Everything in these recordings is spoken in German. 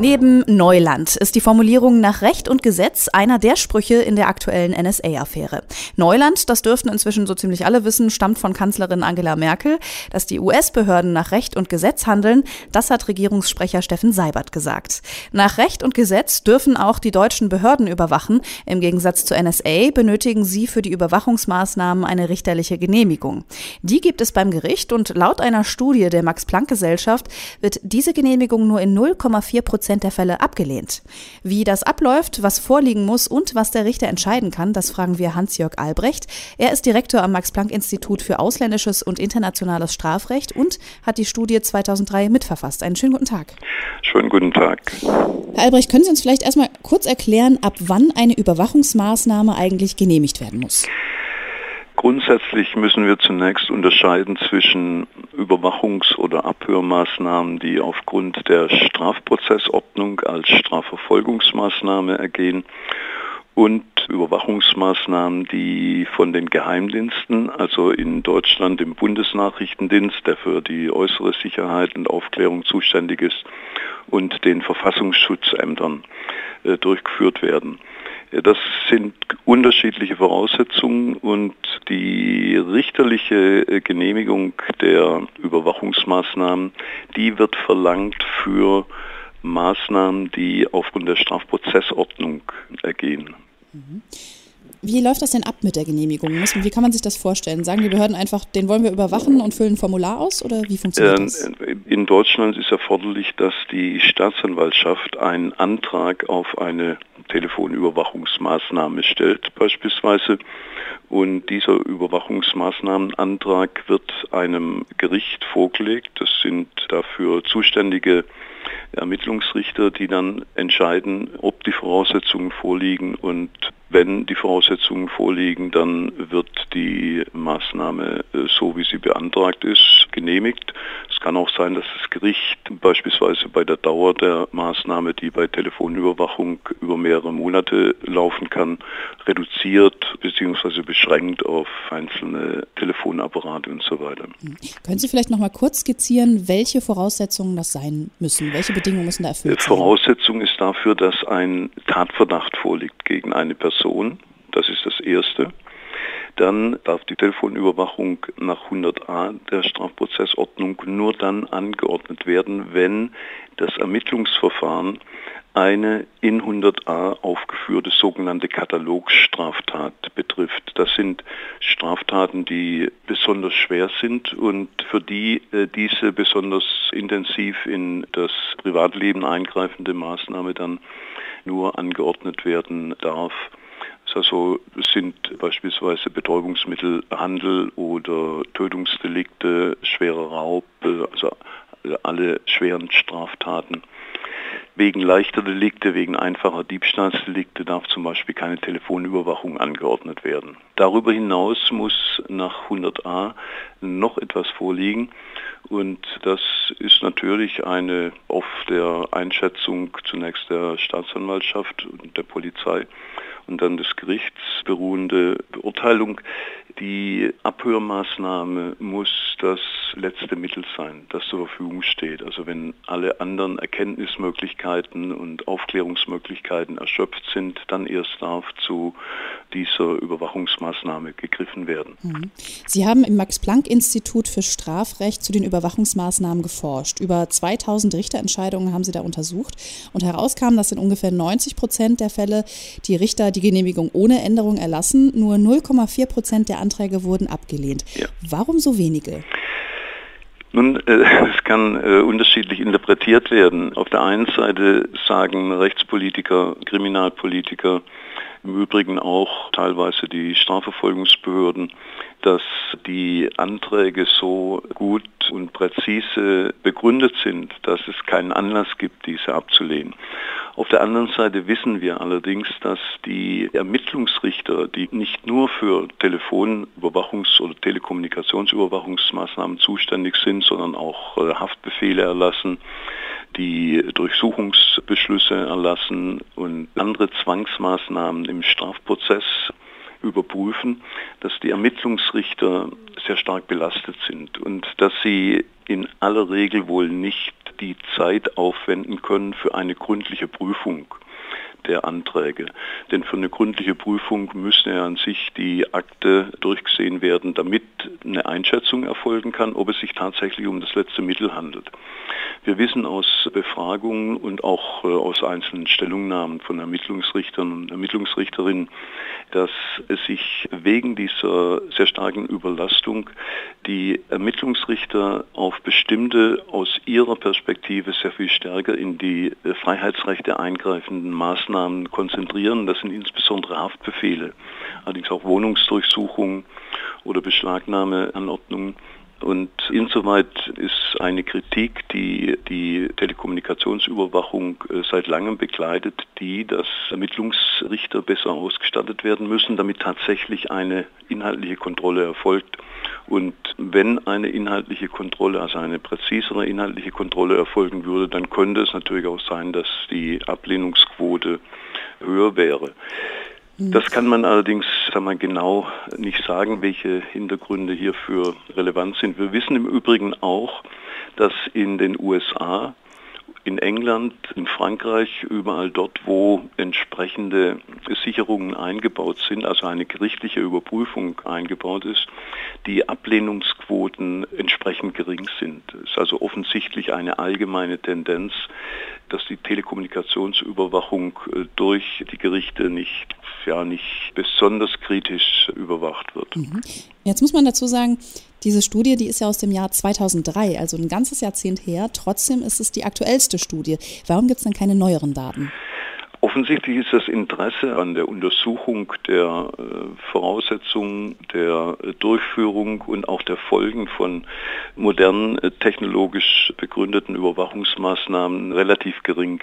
Neben Neuland ist die Formulierung nach Recht und Gesetz einer der Sprüche in der aktuellen NSA-Affäre. Neuland, das dürften inzwischen so ziemlich alle wissen, stammt von Kanzlerin Angela Merkel. Dass die US-Behörden nach Recht und Gesetz handeln, das hat Regierungssprecher Steffen Seibert gesagt. Nach Recht und Gesetz dürfen auch die deutschen Behörden überwachen. Im Gegensatz zur NSA benötigen sie für die Überwachungsmaßnahmen eine richterliche Genehmigung. Die gibt es beim Gericht und laut einer Studie der Max-Planck-Gesellschaft wird diese Genehmigung nur in 0,4 Prozent Prozent der Fälle abgelehnt. Wie das abläuft, was vorliegen muss und was der Richter entscheiden kann, das fragen wir Hans-Jörg Albrecht. Er ist Direktor am Max-Planck-Institut für ausländisches und internationales Strafrecht und hat die Studie 2003 mitverfasst. Einen schönen guten Tag. Schönen guten Tag. Herr Albrecht, können Sie uns vielleicht erstmal kurz erklären, ab wann eine Überwachungsmaßnahme eigentlich genehmigt werden muss? Grundsätzlich müssen wir zunächst unterscheiden zwischen Überwachungs- oder Abhörmaßnahmen, die aufgrund der Strafprozessordnung als Strafverfolgungsmaßnahme ergehen und Überwachungsmaßnahmen, die von den Geheimdiensten, also in Deutschland im Bundesnachrichtendienst, der für die äußere Sicherheit und Aufklärung zuständig ist, und den Verfassungsschutzämtern äh, durchgeführt werden. Das sind unterschiedliche Voraussetzungen und die richterliche äh, Genehmigung der Überwachungsmaßnahmen, die wird verlangt für Maßnahmen, die aufgrund der Strafprozessordnung ergehen. Mhm. Wie läuft das denn ab mit der Genehmigung? Wie kann man sich das vorstellen? Sagen die Behörden einfach, den wollen wir überwachen und füllen ein Formular aus oder wie funktioniert das? In Deutschland ist erforderlich, dass die Staatsanwaltschaft einen Antrag auf eine Telefonüberwachungsmaßnahme stellt beispielsweise und dieser Überwachungsmaßnahmenantrag wird einem Gericht vorgelegt. Das sind dafür zuständige Ermittlungsrichter, die dann entscheiden, ob die Voraussetzungen vorliegen und wenn die Voraussetzungen vorliegen, dann wird die Maßnahme äh, so, wie sie beantragt ist, genehmigt. Es kann auch sein, dass das Gericht beispielsweise bei der Dauer der Maßnahme, die bei Telefonüberwachung über mehrere Monate laufen kann, reduziert bzw. beschränkt auf einzelne Telefonapparate und so weiter. Können Sie vielleicht noch mal kurz skizzieren, welche Voraussetzungen das sein müssen? Welche Bedingungen müssen da erfüllt sein? Voraussetzung ist dafür, dass ein Tatverdacht vorliegt gegen eine Person. Das ist das Erste. Dann darf die Telefonüberwachung nach 100a der Strafprozessordnung nur dann angeordnet werden, wenn das Ermittlungsverfahren eine in 100a aufgeführte sogenannte Katalogstraftat betrifft. Das sind Straftaten, die besonders schwer sind und für die äh, diese besonders intensiv in das Privatleben eingreifende Maßnahme dann nur angeordnet werden darf. Also sind beispielsweise Betäubungsmittelhandel oder Tötungsdelikte, schwerer Raub, äh, also alle schweren Straftaten. Wegen leichter Delikte, wegen einfacher Diebstahlsdelikte darf zum Beispiel keine Telefonüberwachung angeordnet werden. Darüber hinaus muss nach 100a noch etwas vorliegen und das ist natürlich eine auf der Einschätzung zunächst der Staatsanwaltschaft und der Polizei und dann des Gerichts beruhende Beurteilung. Die Abhörmaßnahme muss das letzte Mittel sein, das zur Verfügung steht. Also wenn alle anderen Erkenntnismöglichkeiten und Aufklärungsmöglichkeiten erschöpft sind, dann erst darf zu dieser Überwachungsmaßnahme gegriffen werden. Mhm. Sie haben im Max-Planck-Institut für Strafrecht zu den Überwachungsmaßnahmen geforscht. Über 2000 Richterentscheidungen haben Sie da untersucht und herauskam, dass in ungefähr 90 Prozent der Fälle die Richter die Genehmigung ohne Änderung erlassen. Nur 0,4 Prozent der Anträge wurden abgelehnt. Ja. Warum so wenige? Nun, äh, es kann äh, unterschiedlich interpretiert werden. Auf der einen Seite sagen Rechtspolitiker, Kriminalpolitiker, im Übrigen auch teilweise die Strafverfolgungsbehörden, dass die Anträge so gut und präzise begründet sind, dass es keinen Anlass gibt, diese abzulehnen. Auf der anderen Seite wissen wir allerdings, dass die Ermittlungsrichter, die nicht nur für Telefonüberwachungs- oder Telekommunikationsüberwachungsmaßnahmen zuständig sind, sondern auch äh, Haftbefehle erlassen, die Durchsuchungsbeschlüsse erlassen und andere Zwangsmaßnahmen im Strafprozess überprüfen, dass die Ermittlungsrichter sehr stark belastet sind und dass sie in aller Regel wohl nicht die Zeit aufwenden können für eine gründliche Prüfung der Anträge. Denn für eine gründliche Prüfung müsste ja an sich die Akte durchgesehen werden, damit eine Einschätzung erfolgen kann, ob es sich tatsächlich um das letzte Mittel handelt. Wir wissen aus Befragungen und auch äh, aus einzelnen Stellungnahmen von Ermittlungsrichtern und Ermittlungsrichterinnen, dass es sich wegen dieser sehr starken Überlastung die Ermittlungsrichter auf bestimmte aus ihrer Perspektive sehr viel stärker in die äh, Freiheitsrechte eingreifenden Maßnahmen konzentrieren. Das sind insbesondere Haftbefehle, allerdings auch Wohnungsdurchsuchungen oder Beschlagnahmeanordnungen und insoweit ist eine Kritik, die die Telekommunikationsüberwachung äh, seit langem begleitet, die, dass Ermittlungsrichter besser ausgestattet werden müssen, damit tatsächlich eine inhaltliche Kontrolle erfolgt. Und wenn eine inhaltliche Kontrolle, also eine präzisere inhaltliche Kontrolle erfolgen würde, dann könnte es natürlich auch sein, dass die Ablehnungsquote höher wäre. Mhm. Das kann man allerdings sagen wir, genau nicht sagen, welche Hintergründe hierfür relevant sind. Wir wissen im Übrigen auch, dass in den USA in England, in Frankreich, überall dort, wo entsprechende Sicherungen eingebaut sind, also eine gerichtliche Überprüfung eingebaut ist, die Ablehnungsquoten entsprechend gering sind. Es ist also offensichtlich eine allgemeine Tendenz, dass die Telekommunikationsüberwachung äh, durch die Gerichte nicht, ja, nicht besonders kritisch überwacht wird. Mhm. Jetzt muss man dazu sagen, diese Studie, die ist ja aus dem Jahr 2003, also ein ganzes Jahrzehnt her. Trotzdem ist es die aktuellste Studie. Warum gibt es dann keine neueren Daten? Offensichtlich ist das Interesse an der Untersuchung der äh, Voraussetzungen, der äh, Durchführung und auch der Folgen von modernen äh, technologisch begründeten Überwachungsmaßnahmen relativ gering.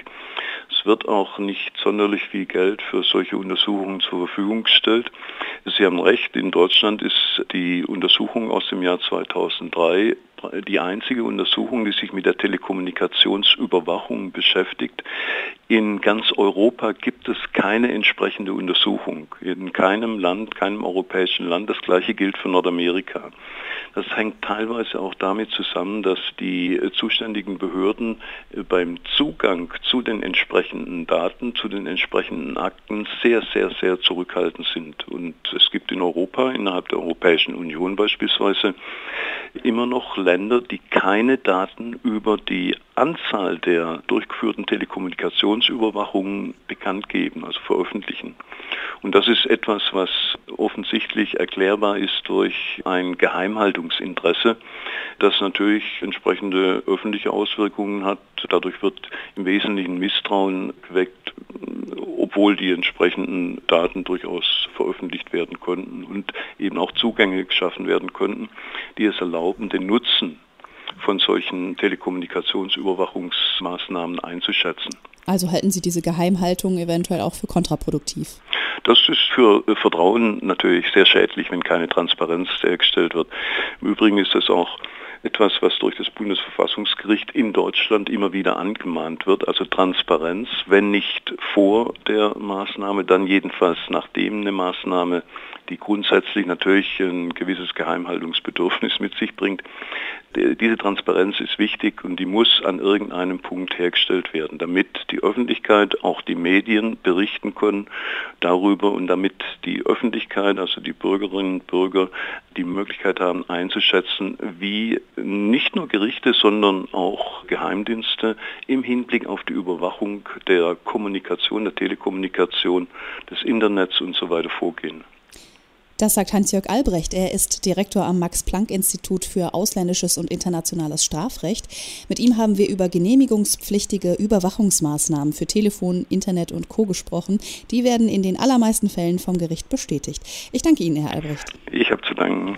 Es wird auch nicht sonderlich viel Geld für solche Untersuchungen zur Verfügung gestellt. Sie haben recht, in Deutschland ist die Untersuchung aus dem Jahr 2003 die einzige Untersuchung, die sich mit der Telekommunikationsüberwachung beschäftigt. In ganz Europa gibt es keine entsprechende Untersuchung. In keinem Land, keinem europäischen Land. Das gleiche gilt für Nordamerika. Das hängt teilweise auch damit zusammen, dass die zuständigen Behörden beim Zugang zu den entsprechenden Daten, zu den entsprechenden Akten sehr, sehr, sehr zurückhaltend sind. Und es gibt in Europa, innerhalb der Europäischen Union beispielsweise, immer noch Länder, die keine Daten über die Anzahl der durchgeführten Telekommunikationsüberwachungen bekannt geben, also veröffentlichen. Und das ist etwas, was offensichtlich erklärbar ist durch ein Geheimhaltungsinteresse, das natürlich entsprechende öffentliche Auswirkungen hat. Dadurch wird im Wesentlichen Misstrauen geweckt, obwohl die entsprechenden Daten durchaus veröffentlicht werden konnten und eben auch Zugänge geschaffen werden konnten, die es erlauben, den Nutzen von solchen Telekommunikationsüberwachungsmaßnahmen einzuschätzen. Also halten Sie diese Geheimhaltung eventuell auch für kontraproduktiv? Das ist für Vertrauen natürlich sehr schädlich, wenn keine Transparenz hergestellt wird. Im Übrigen ist es auch etwas, was durch das Bundesverfassungsgericht in Deutschland immer wieder angemahnt wird, also Transparenz, wenn nicht vor der Maßnahme, dann jedenfalls nachdem eine Maßnahme, die grundsätzlich natürlich ein gewisses Geheimhaltungsbedürfnis mit sich bringt, diese Transparenz ist wichtig und die muss an irgendeinem Punkt hergestellt werden, damit die Öffentlichkeit, auch die Medien berichten können darüber und damit die Öffentlichkeit, also die Bürgerinnen und Bürger, die Möglichkeit haben einzuschätzen, wie nicht nur Gerichte, sondern auch Geheimdienste im Hinblick auf die Überwachung der Kommunikation, der Telekommunikation, des Internets und so weiter vorgehen. Das sagt Hans-Jörg Albrecht. Er ist Direktor am Max-Planck-Institut für ausländisches und internationales Strafrecht. Mit ihm haben wir über genehmigungspflichtige Überwachungsmaßnahmen für Telefon, Internet und Co. gesprochen. Die werden in den allermeisten Fällen vom Gericht bestätigt. Ich danke Ihnen, Herr Albrecht. Ich habe zu danken.